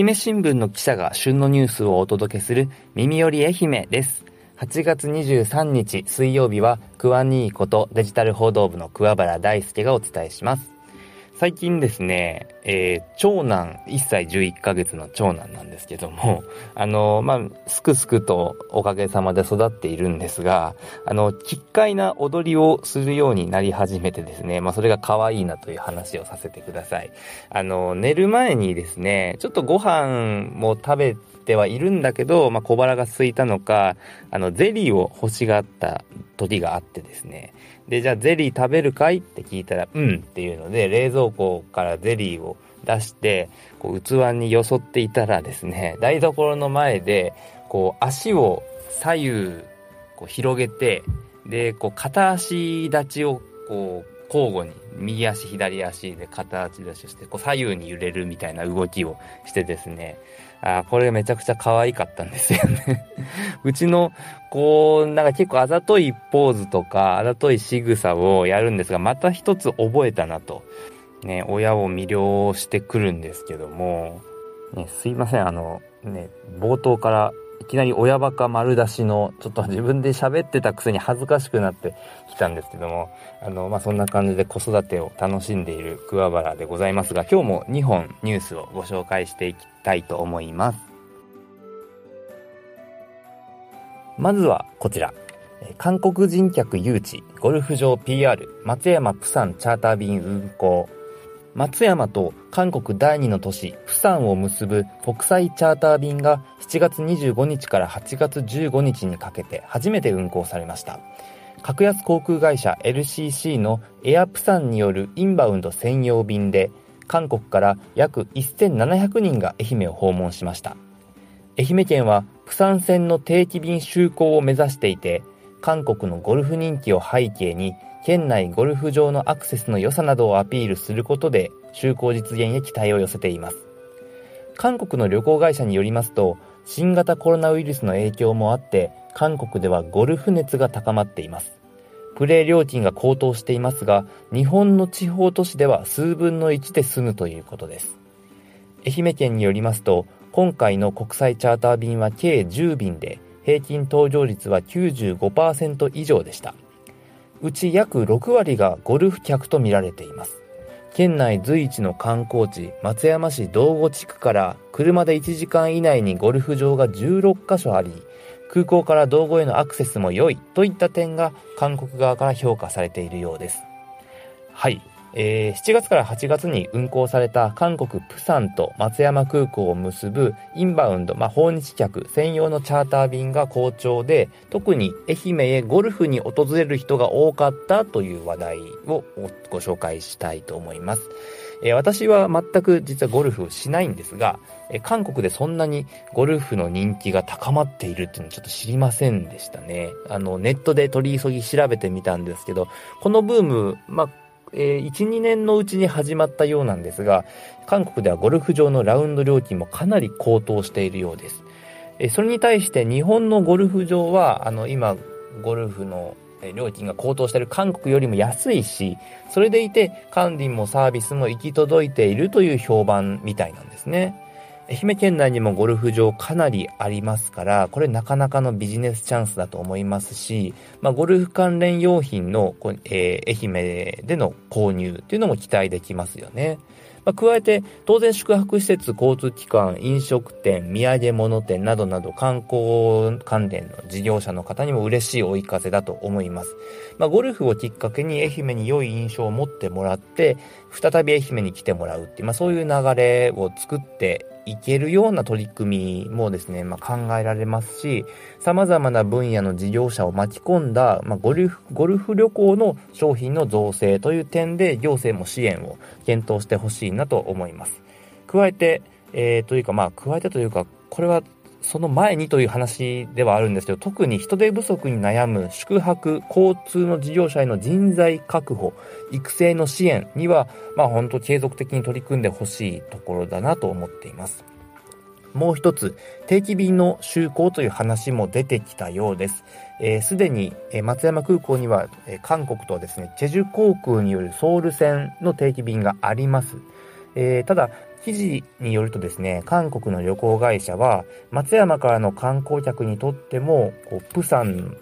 愛媛新聞の記者が旬のニュースをお届けする耳より愛媛です。8月23日水曜日はクワニーことデジタル報道部の桑原大輔がお伝えします。最近ですね、えー、長男、1歳11ヶ月の長男なんですけども、あの、まあ、すくすくとおかげさまで育っているんですが、あの、奇怪な踊りをするようになり始めてですね、まあ、それが可愛いなという話をさせてください。あの、寝る前にですね、ちょっとご飯も食べてはいるんだけど、まあ、小腹が空いたのか、あの、ゼリーを欲しがった時があってですね、で、じゃあゼリー食べるかい？って聞いたら、うんっていうので、冷蔵庫からゼリーを出して、こう器によそっていたらですね、台所の前で、こう足を左右こう広げて、で、こう片足立ちをこう交互に右足左足で片足立ちしてこう左右に揺れるみたいな動きをしてですねあこれめちゃくちゃ可愛かったんですよね。うちのこうなんか結構あざといポーズとかあざとい仕草をやるんですがまた一つ覚えたなと。ね親を魅了してくるんですけども、ね、すいません。あのね冒頭からいきなり親バカ丸出しの、ちょっと自分で喋ってたくせに恥ずかしくなってきたんですけども、あの、まあ、そんな感じで子育てを楽しんでいる桑原でございますが、今日も2本ニュースをご紹介していきたいと思います。まずはこちら。韓国人客誘致、ゴルフ場 PR、松山プサンチャーター便運行。松山と韓国第2の都市、プサンを結ぶ国際チャーター便が7月25日から8月15日にかけて初めて運航されました。格安航空会社 LCC のエアプサンによるインバウンド専用便で、韓国から約1700人が愛媛を訪問しました。愛媛県はプサン線の定期便就航を目指していて、韓国のゴルフ人気を背景に県内ゴルフ場のアクセスの良さなどをアピールすることで就航実現へ期待を寄せています韓国の旅行会社によりますと新型コロナウイルスの影響もあって韓国ではゴルフ熱が高まっていますプレー料金が高騰していますが日本の地方都市では数分の1で済むということです愛媛県によりますと今回の国際チャーター便は計10便で平均搭乗率は95%以上でしたうち約6割がゴルフ客とみられています。県内随一の観光地、松山市道後地区から車で1時間以内にゴルフ場が16カ所あり、空港から道後へのアクセスも良いといった点が韓国側から評価されているようです。はい。えー、7月から8月に運航された韓国プサンと松山空港を結ぶインバウンド、まあ、訪日客専用のチャーター便が好調で、特に愛媛へゴルフに訪れる人が多かったという話題をご紹介したいと思います。え、私は全く実はゴルフをしないんですが、え、韓国でそんなにゴルフの人気が高まっているっていうのをちょっと知りませんでしたね。あの、ネットで取り急ぎ調べてみたんですけど、このブーム、まあ、えー、1、2年のうちに始まったようなんですが、韓国ではゴルフ場のラウンド料金もかなり高騰しているようです。えー、それに対して日本のゴルフ場は、あの、今、ゴルフの料金が高騰している韓国よりも安いし、それでいて管理もサービスも行き届いているという評判みたいなんですね。愛媛県内にもゴルフ場かなりありますから、これなかなかのビジネスチャンスだと思いますし、まあ、ゴルフ関連用品の、えー、愛媛での購入っていうのも期待できますよね。まあ、加えて、当然宿泊施設、交通機関、飲食店、土産物店などなど観光関連の事業者の方にも嬉しい追い風だと思います。まあ、ゴルフをきっかけに愛媛に良い印象を持ってもらって、再び愛媛に来てもらうっていう、まあ、そういう流れを作っていけるような取り組みもですね、まあ、考えられますし、様々な分野の事業者を巻き込んだ、まあ、ゴルフ、ゴルフ旅行の商品の造成という点で行政も支援を検討してほしいなと思います。加えて、えー、というかまあ、加えてというか、これはその前にという話ではあるんですけど、特に人手不足に悩む宿泊、交通の事業者への人材確保、育成の支援には、まあ本当継続的に取り組んでほしいところだなと思っています。もう一つ、定期便の就航という話も出てきたようです。す、えー、で、に、え、松山空港には、えー、韓国とですね、チェジュ航空によるソウル線の定期便があります。えー、ただ、記事によるとですね、韓国の旅行会社は、松山からの観光客にとっても、こうプサン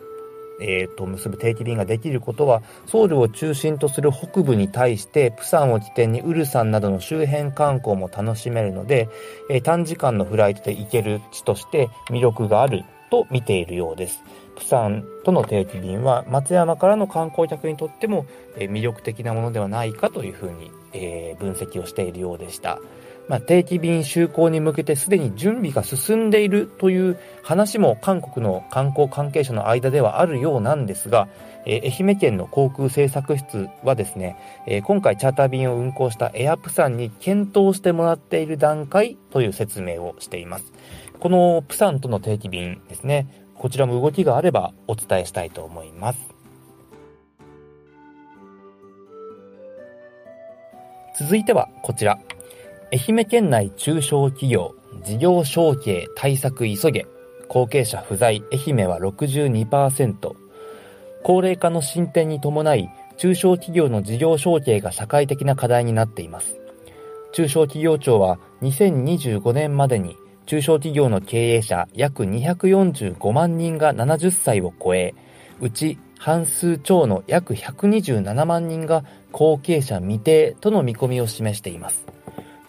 えー、と結ぶ定期便ができることは、ソウルを中心とする北部に対して、プサンを起点にウルサンなどの周辺観光も楽しめるので、えー、短時間のフライトで行ける地として魅力があると見ているようです。プサンとの定期便は松山からの観光客にとっても、え、魅力的なものではないかというふうに、えー、分析をしているようでした。まあ、定期便就航に向けてすでに準備が進んでいるという話も韓国の観光関係者の間ではあるようなんですが、えー、愛媛県の航空政策室はですね、えー、今回チャーター便を運航したエアプサンに検討してもらっている段階という説明をしています。このプサンとの定期便ですね、こちらも動きがあればお伝えしたいと思います。続いてはこちら。愛媛県内中小企業、事業承継対策急げ、後継者不在、愛媛は62%。高齢化の進展に伴い、中小企業の事業承継が社会的な課題になっています。中小企業庁は2025年までに中小企業の経営者約245万人が70歳を超え、うち半数超の約127万人が後継者未定との見込みを示しています。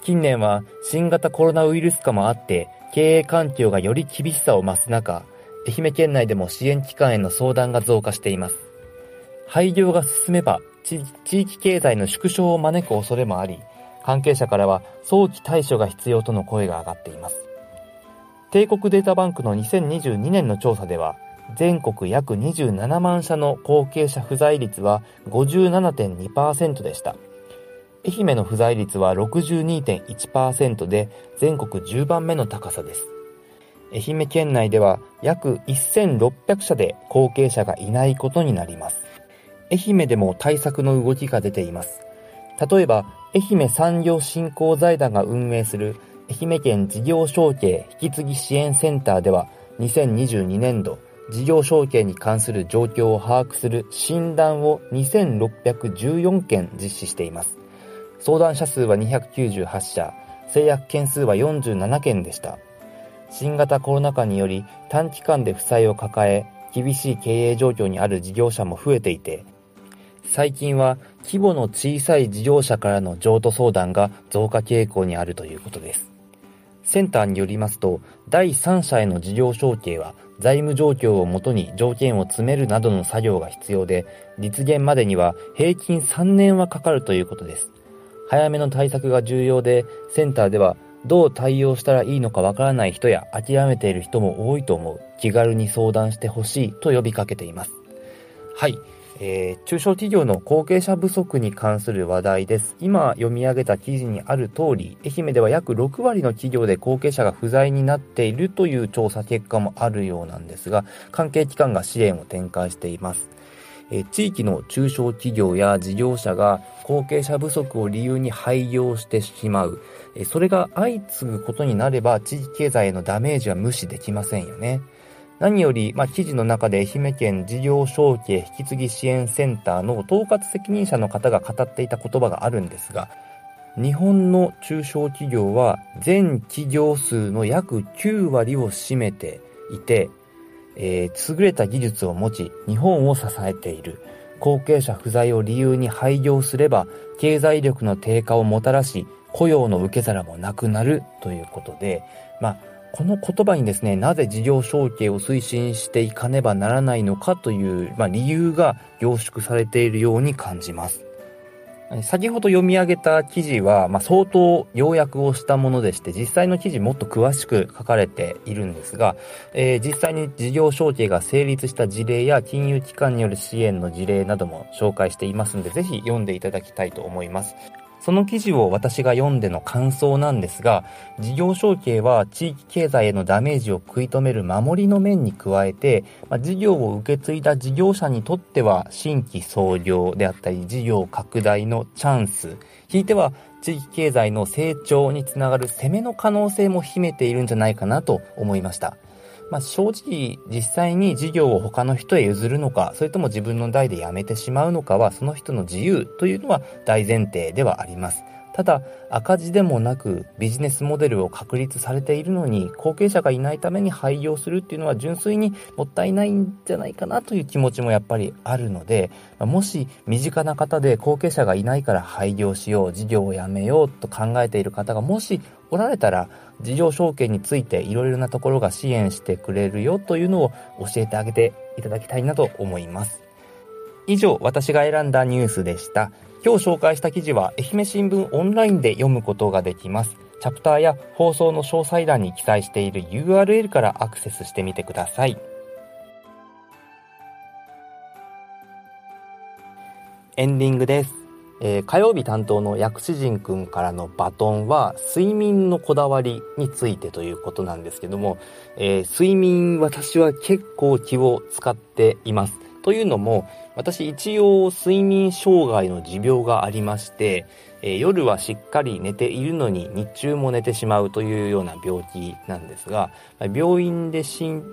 近年は新型コロナウイルス化もあって経営環境がより厳しさを増す中、愛媛県内でも支援機関への相談が増加しています。廃業が進めば地域経済の縮小を招く恐れもあり、関係者からは早期対処が必要との声が上がっています。帝国データバンクの2022年の調査では、全国約27万社の後継者不在率は57.2%でした。愛媛の不在率は62.1%で全国10番目の高さです。愛媛県内では約1600社で後継者がいないことになります。愛媛でも対策の動きが出ています。例えば、愛媛産業振興財団が運営する愛媛県事業承継引き継ぎ支援センターでは2022年度事業承継に関する状況を把握する診断を2614件実施しています。相談者数は298社、制約件数は47件でした。新型コロナ禍により短期間で負債を抱え、厳しい経営状況にある事業者も増えていて、最近は規模の小さい事業者からの譲渡相談が増加傾向にあるということです。センターによりますと、第三者への事業承継は財務状況をもとに条件を詰めるなどの作業が必要で、実現までには平均3年はかかるということです。早めの対策が重要で、センターではどう対応したらいいのかわからない人や諦めている人も多いと思う。気軽に相談してほしいと呼びかけています。はい。えー、中小企業の後継者不足に関する話題です。今読み上げた記事にある通り、愛媛では約6割の企業で後継者が不在になっているという調査結果もあるようなんですが、関係機関が支援を展開しています。え地域の中小企業や事業者が後継者不足を理由に廃業してしまう。えそれが相次ぐことになれば地域経済へのダメージは無視できませんよね。何より、まあ、記事の中で愛媛県事業承継引き継ぎ支援センターの統括責任者の方が語っていた言葉があるんですが、日本の中小企業は全企業数の約9割を占めていて、えー、優れた技術を持ち、日本を支えている。後継者不在を理由に廃業すれば、経済力の低下をもたらし、雇用の受け皿もなくなるということで、まあ、この言葉にですね、なぜ事業承継を推進していかねばならないのかという、まあ、理由が凝縮されているように感じます。先ほど読み上げた記事は、まあ、相当要約をしたものでして、実際の記事もっと詳しく書かれているんですが、えー、実際に事業承継が成立した事例や金融機関による支援の事例なども紹介していますので、ぜひ読んでいただきたいと思います。その記事を私が読んでの感想なんですが、事業承継は地域経済へのダメージを食い止める守りの面に加えて、まあ、事業を受け継いだ事業者にとっては新規創業であったり事業拡大のチャンス、ひいては地域経済の成長につながる攻めの可能性も秘めているんじゃないかなと思いました。まあ、正直実際に事業を他の人へ譲るのか、それとも自分の代で辞めてしまうのかは、その人の自由というのは大前提ではあります。ただ赤字でもなくビジネスモデルを確立されているのに後継者がいないために廃業するっていうのは純粋にもったいないんじゃないかなという気持ちもやっぱりあるのでもし身近な方で後継者がいないから廃業しよう事業をやめようと考えている方がもしおられたら事業承継についていろいろなところが支援してくれるよというのを教えてあげていただきたいなと思います以上私が選んだニュースでした今日紹介した記事は愛媛新聞オンラインで読むことができます。チャプターや放送の詳細欄に記載している URL からアクセスしてみてください。エンディングです。えー、火曜日担当の薬師陣くんからのバトンは睡眠のこだわりについてということなんですけども、えー、睡眠私は結構気を使っています。というのも、私一応睡眠障害の持病がありまして、えー、夜はしっかり寝ているのに日中も寝てしまうというような病気なんですが、病院で診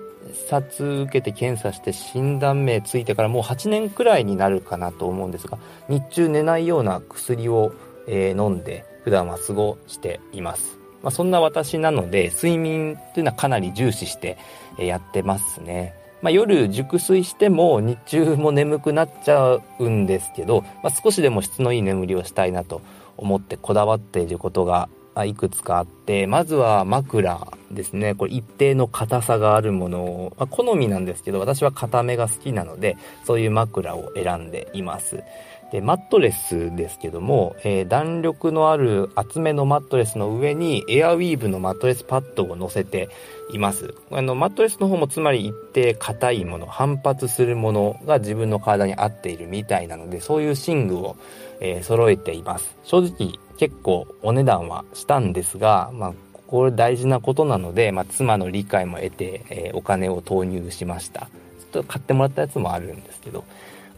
察受けて検査して診断名ついてからもう8年くらいになるかなと思うんですが、日中寝ないような薬を、えー、飲んで普段は過ごしています。まあ、そんな私なので睡眠というのはかなり重視してやってますね。まあ、夜熟睡しても日中も眠くなっちゃうんですけど、まあ、少しでも質のいい眠りをしたいなと思ってこだわっていることがいくつかあって、まずは枕ですね。これ一定の硬さがあるものを、まあ、好みなんですけど、私は硬めが好きなので、そういう枕を選んでいます。で、マットレスですけども、えー、弾力のある厚めのマットレスの上にエアウィーヴのマットレスパッドを乗せています。あの、マットレスの方もつまり一定硬いもの、反発するものが自分の体に合っているみたいなので、そういう寝具を、えー、揃えています。正直結構お値段はしたんですが、まあ、これ大事なことなので、まあ、妻の理解も得て、えー、お金を投入しました。ちょっと買ってもらったやつもあるんですけど、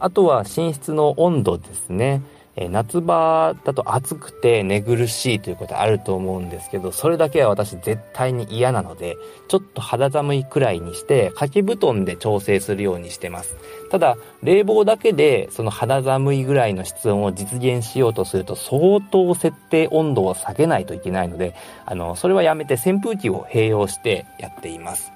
あとは寝室の温度ですね。え夏場だと暑くて寝苦しいということあると思うんですけど、それだけは私絶対に嫌なので、ちょっと肌寒いくらいにして、掛け布団で調整するようにしてます。ただ、冷房だけでその肌寒いぐらいの室温を実現しようとすると、相当設定温度を下げないといけないので、あの、それはやめて扇風機を併用してやっています。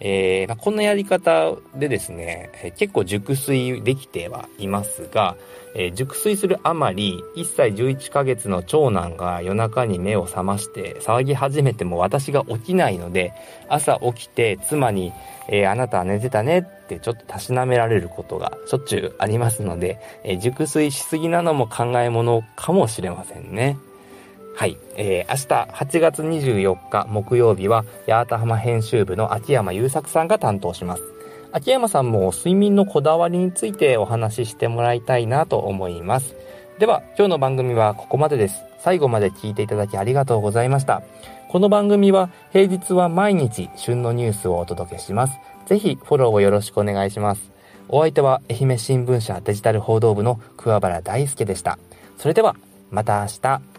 えー、まあ、こんなやり方でですね、え、結構熟睡できてはいますが、えー、熟睡するあまり、1歳11ヶ月の長男が夜中に目を覚まして騒ぎ始めても私が起きないので、朝起きて妻に、えあなたは寝てたねってちょっとたしなめられることがしょっちゅうありますので、え熟睡しすぎなのも考えものかもしれませんね。はい。えー、明日8月24日木曜日は、八幡浜編集部の秋山優作さんが担当します。秋山さんも睡眠のこだわりについてお話ししてもらいたいなと思います。では、今日の番組はここまでです。最後まで聞いていただきありがとうございました。この番組は平日は毎日旬のニュースをお届けします。ぜひフォローをよろしくお願いします。お相手は愛媛新聞社デジタル報道部の桑原大輔でした。それでは、また明日。